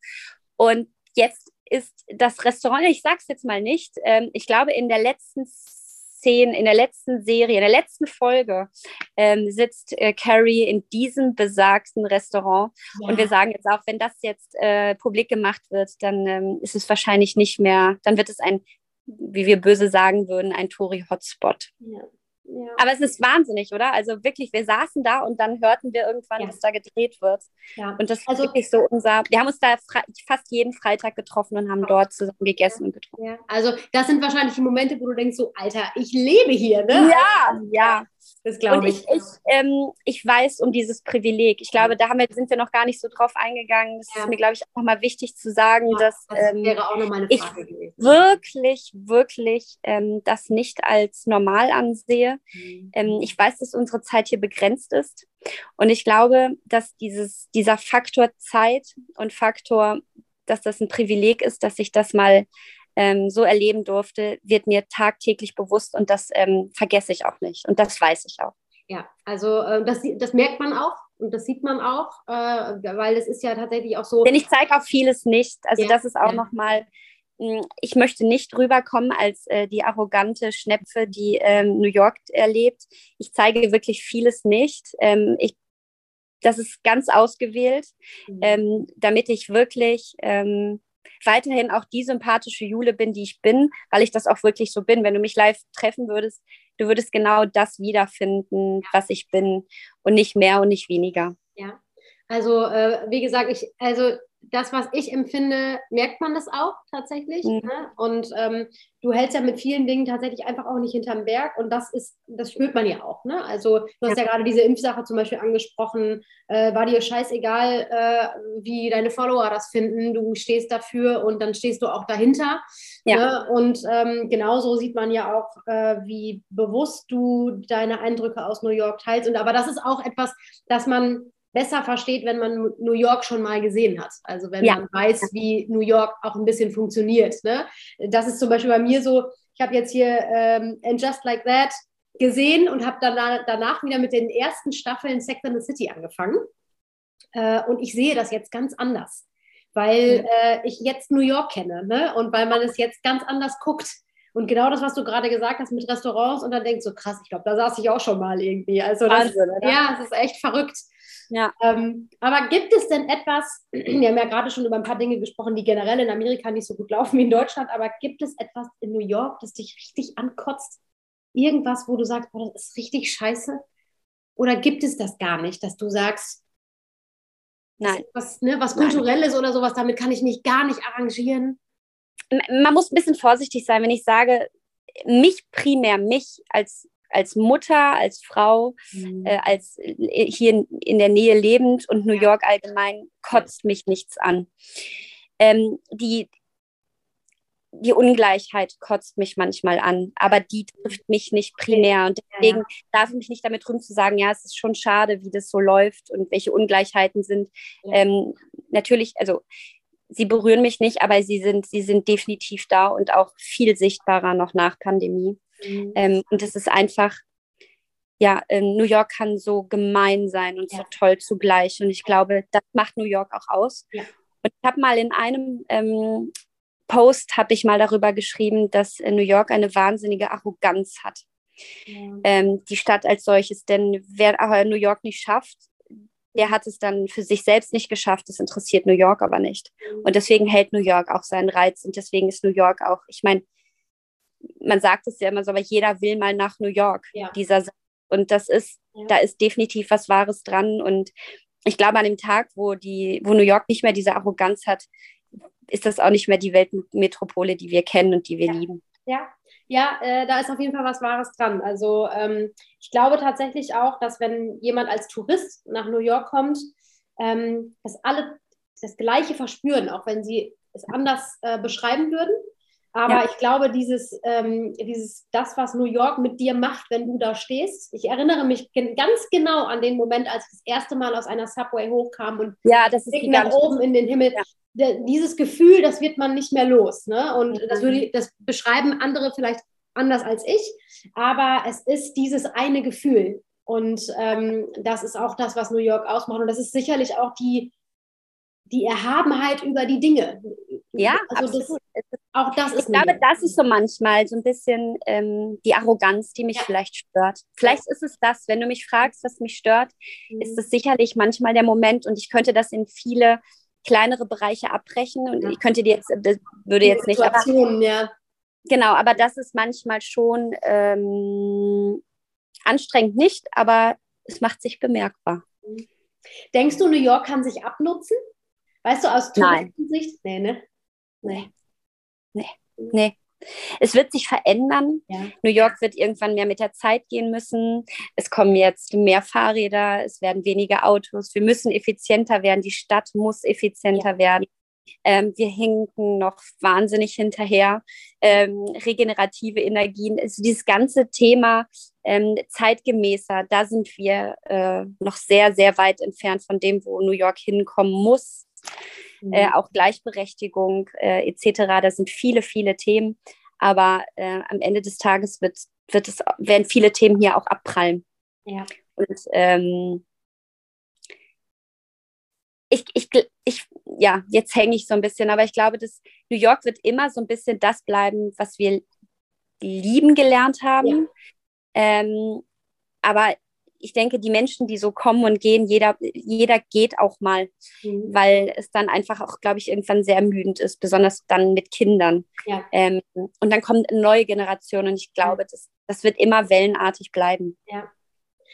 Und jetzt ist das Restaurant, ich sag's jetzt mal nicht, ähm, ich glaube, in der letzten Szene, in der letzten Serie, in der letzten Folge ähm, sitzt äh, Carrie in diesem besagten Restaurant. Ja. Und wir sagen jetzt auch, wenn das jetzt äh, publik gemacht wird, dann ähm, ist es wahrscheinlich nicht mehr, dann wird es ein, wie wir böse sagen würden, ein Touri-Hotspot. Ja. Ja. Aber es ist wahnsinnig, oder? Also wirklich, wir saßen da und dann hörten wir irgendwann, ja. dass da gedreht wird. Ja. Und das ist also, wirklich so unser. Wir haben uns da fast jeden Freitag getroffen und haben dort zusammen gegessen und getrunken. Ja. Also, das sind wahrscheinlich die Momente, wo du denkst, so, Alter, ich lebe hier, ne? Ja, ja. Das glaube ich. Ich, ich, ähm, ich weiß um dieses Privileg. Ich glaube, da haben wir, sind wir noch gar nicht so drauf eingegangen. Das ja. ist mir, glaube ich, auch mal wichtig zu sagen, ja, dass das ähm, ich gewesen. wirklich, wirklich ähm, das nicht als normal ansehe. Mhm. Ähm, ich weiß, dass unsere Zeit hier begrenzt ist. Und ich glaube, dass dieses, dieser Faktor Zeit und Faktor, dass das ein Privileg ist, dass ich das mal ähm, so erleben durfte, wird mir tagtäglich bewusst und das ähm, vergesse ich auch nicht. Und das weiß ich auch. Ja, also äh, das, das merkt man auch und das sieht man auch, äh, weil es ist ja tatsächlich auch so. Denn ich zeige auch vieles nicht. Also ja, das ist auch ja. nochmal, hm, ich möchte nicht rüberkommen als äh, die arrogante Schnepfe, die ähm, New York erlebt. Ich zeige wirklich vieles nicht. Ähm, ich, das ist ganz ausgewählt, mhm. ähm, damit ich wirklich ähm, weiterhin auch die sympathische Jule bin, die ich bin, weil ich das auch wirklich so bin. Wenn du mich live treffen würdest, du würdest genau das wiederfinden, was ich bin und nicht mehr und nicht weniger. Ja. Also, äh, wie gesagt, ich, also das, was ich empfinde, merkt man das auch tatsächlich. Mhm. Ne? Und ähm, du hältst ja mit vielen Dingen tatsächlich einfach auch nicht hinterm Berg und das ist, das spürt man ja auch. Ne? Also du hast ja, ja gerade diese Impfsache zum Beispiel angesprochen. Äh, war dir scheißegal, äh, wie deine Follower das finden. Du stehst dafür und dann stehst du auch dahinter. Ja. Ne? Und ähm, genauso sieht man ja auch, äh, wie bewusst du deine Eindrücke aus New York teilst. Und aber das ist auch etwas, das man besser versteht, wenn man New York schon mal gesehen hat. Also wenn ja. man weiß, wie New York auch ein bisschen funktioniert. Ne? Das ist zum Beispiel bei mir so, ich habe jetzt hier ähm, And Just Like That gesehen und habe danach, danach wieder mit den ersten Staffeln Sex and the City angefangen. Äh, und ich sehe das jetzt ganz anders, weil äh, ich jetzt New York kenne ne? und weil man es jetzt ganz anders guckt. Und genau das, was du gerade gesagt hast mit Restaurants und dann denkst du, so, krass, ich glaube, da saß ich auch schon mal irgendwie. Also das, Wahnsinn, ja, es ist echt verrückt. Ja. Ähm, aber gibt es denn etwas, wir haben ja gerade schon über ein paar Dinge gesprochen, die generell in Amerika nicht so gut laufen wie in Deutschland, aber gibt es etwas in New York, das dich richtig ankotzt? Irgendwas, wo du sagst, oh, das ist richtig scheiße? Oder gibt es das gar nicht, dass du sagst, Nein. Was, ne, was kulturelles Nein. oder sowas, damit kann ich mich gar nicht arrangieren? Man muss ein bisschen vorsichtig sein, wenn ich sage, mich primär, mich als als Mutter, als Frau, mhm. äh, als äh, hier in, in, der Nähe lebend und New York allgemein kotzt mich nichts an. Ähm, die, die Ungleichheit kotzt mich manchmal an, aber die trifft mich nicht primär. Und deswegen ja. darf ich mich nicht damit rühmen zu sagen, ja, es ist schon schade, wie das so läuft und welche Ungleichheiten sind. Ja. Ähm, natürlich, also sie berühren mich nicht, aber sie sind, sie sind definitiv da und auch viel sichtbarer noch nach Pandemie. Mhm. Ähm, und es ist einfach, ja, ähm, New York kann so gemein sein und ja. so toll zugleich. Und ich glaube, das macht New York auch aus. Ja. Und ich habe mal in einem ähm, Post habe ich mal darüber geschrieben, dass New York eine wahnsinnige Arroganz hat. Ja. Ähm, die Stadt als solches. Denn wer New York nicht schafft, der hat es dann für sich selbst nicht geschafft. Das interessiert New York aber nicht. Mhm. Und deswegen hält New York auch seinen Reiz. Und deswegen ist New York auch, ich meine, man sagt es ja immer so, aber jeder will mal nach New York. Ja. Dieser und das ist, ja. da ist definitiv was Wahres dran. Und ich glaube, an dem Tag, wo die, wo New York nicht mehr diese Arroganz hat, ist das auch nicht mehr die Weltmetropole, die wir kennen und die wir ja. lieben. Ja, ja, äh, da ist auf jeden Fall was Wahres dran. Also ähm, ich glaube tatsächlich auch, dass wenn jemand als Tourist nach New York kommt, ähm, dass alle das Gleiche verspüren, auch wenn sie es anders äh, beschreiben würden. Aber ja. ich glaube, dieses, ähm, dieses, das, was New York mit dir macht, wenn du da stehst. Ich erinnere mich ganz genau an den Moment, als ich das erste Mal aus einer Subway hochkam und ja, das ist nach oben in den Himmel. Ja. Dieses Gefühl, das wird man nicht mehr los. Ne? Und mhm. das, würde, das beschreiben andere vielleicht anders als ich, aber es ist dieses eine Gefühl. Und ähm, das ist auch das, was New York ausmacht. Und das ist sicherlich auch die, die Erhabenheit über die Dinge. Ja, also. Das, auch das ist. Ich glaube, das ist so manchmal so ein bisschen ähm, die Arroganz, die mich ja. vielleicht stört. Vielleicht ist es das, wenn du mich fragst, was mich stört, mhm. ist es sicherlich manchmal der Moment und ich könnte das in viele kleinere Bereiche abbrechen und ja. ich könnte dir jetzt, das würde die jetzt nicht. Aber, ja. Genau, aber das ist manchmal schon ähm, anstrengend nicht, aber es macht sich bemerkbar. Denkst du, New York kann sich abnutzen? Weißt du, aus Touristensicht? Nee, ne? Nee. Nee. Nee. Es wird sich verändern. Ja. New York wird irgendwann mehr mit der Zeit gehen müssen. Es kommen jetzt mehr Fahrräder, es werden weniger Autos. Wir müssen effizienter werden. Die Stadt muss effizienter ja. werden. Ähm, wir hinken noch wahnsinnig hinterher. Ähm, regenerative Energien, also dieses ganze Thema ähm, zeitgemäßer, da sind wir äh, noch sehr, sehr weit entfernt von dem, wo New York hinkommen muss mhm. äh, auch Gleichberechtigung äh, etc. Da sind viele, viele Themen. Aber äh, am Ende des Tages wird, wird es, werden viele Themen hier auch abprallen. Ja. Und ähm, ich, ich, ich, ja, jetzt hänge ich so ein bisschen, aber ich glaube, dass New York wird immer so ein bisschen das bleiben, was wir lieben gelernt haben. Ja. Ähm, aber ich denke, die Menschen, die so kommen und gehen, jeder, jeder geht auch mal, mhm. weil es dann einfach auch, glaube ich, irgendwann sehr ermüdend ist, besonders dann mit Kindern. Ja. Ähm, und dann kommt eine neue Generation und ich glaube, das, das wird immer wellenartig bleiben. Ja.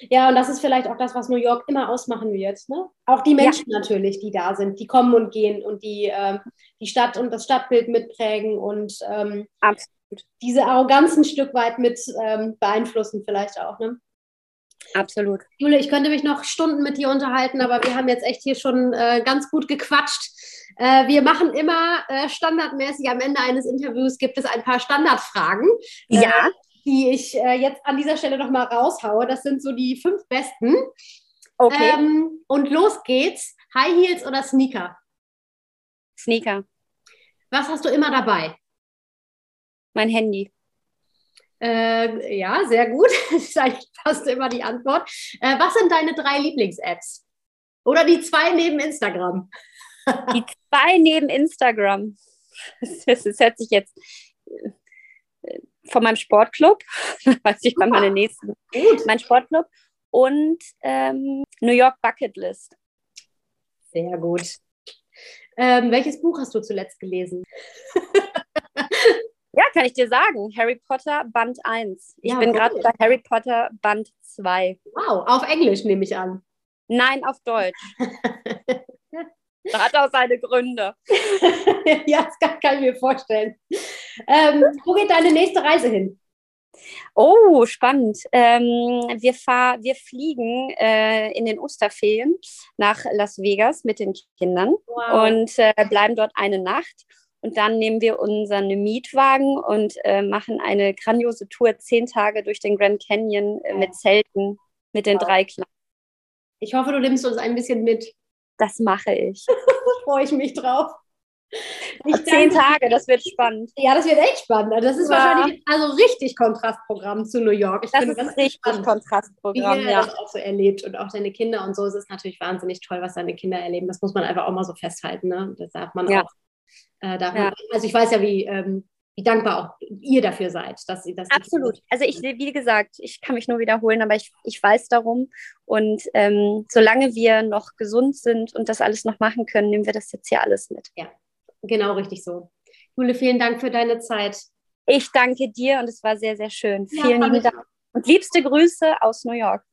Ja, und das ist vielleicht auch das, was New York immer ausmachen wird. Ne? Auch die Menschen ja. natürlich, die da sind, die kommen und gehen und die ähm, die Stadt und das Stadtbild mitprägen und ähm, diese Arroganz ein Stück weit mit ähm, beeinflussen vielleicht auch. Ne? Absolut. Jule, ich könnte mich noch Stunden mit dir unterhalten, aber wir haben jetzt echt hier schon äh, ganz gut gequatscht. Äh, wir machen immer äh, standardmäßig am Ende eines Interviews gibt es ein paar Standardfragen. Äh, ja. die ich äh, jetzt an dieser Stelle nochmal raushaue. Das sind so die fünf besten. Okay. Ähm, und los geht's. High Heels oder Sneaker? Sneaker. Was hast du immer dabei? Mein Handy. Äh, ja, sehr gut. Das ist eigentlich fast immer die Antwort. Äh, was sind deine drei Lieblings-Apps? Oder die zwei neben Instagram? Die zwei neben Instagram. Das, das hört sich jetzt äh, von meinem Sportclub, weiß ich bei meiner nächsten. Gut. Mein Sportclub und ähm, New York Bucket List. Sehr gut. Ähm, welches Buch hast du zuletzt gelesen? Ja, kann ich dir sagen. Harry Potter Band 1. Ich ja, bin gerade bei Harry Potter Band 2. Wow, auf Englisch nehme ich an. Nein, auf Deutsch. das hat auch seine Gründe. ja, das kann, kann, ich mir vorstellen. Ähm, wo geht deine nächste Reise hin? Oh, spannend. Ähm, wir, fahr, wir fliegen äh, in den Osterferien nach Las Vegas mit den Kindern wow. und äh, bleiben dort eine Nacht. Und dann nehmen wir unseren Mietwagen und äh, machen eine grandiose Tour, zehn Tage durch den Grand Canyon äh, mit Zelten, mit den wow. drei Kleinen. Ich hoffe, du nimmst uns ein bisschen mit. Das mache ich. Freue ich mich drauf. Ich Zehn Tage, das wird spannend. Ja, das wird echt spannend. Das ist ja. wahrscheinlich also richtig Kontrastprogramm zu New York. Ich das ist das richtig spannend, Kontrastprogramm, wie ja. das auch so erlebt und auch deine Kinder und so. Es ist natürlich wahnsinnig toll, was deine Kinder erleben. Das muss man einfach auch mal so festhalten. Ne? Das darf man ja. auch äh, ja. Also ich weiß ja, wie, ähm, wie dankbar auch ihr dafür seid. Dass, dass Absolut. Also ich, wie gesagt, ich kann mich nur wiederholen, aber ich, ich weiß darum. Und ähm, solange wir noch gesund sind und das alles noch machen können, nehmen wir das jetzt hier alles mit. Ja, genau richtig so. Jule, vielen Dank für deine Zeit. Ich danke dir und es war sehr, sehr schön. Ja, vielen lieben Dank. Und liebste Grüße aus New York.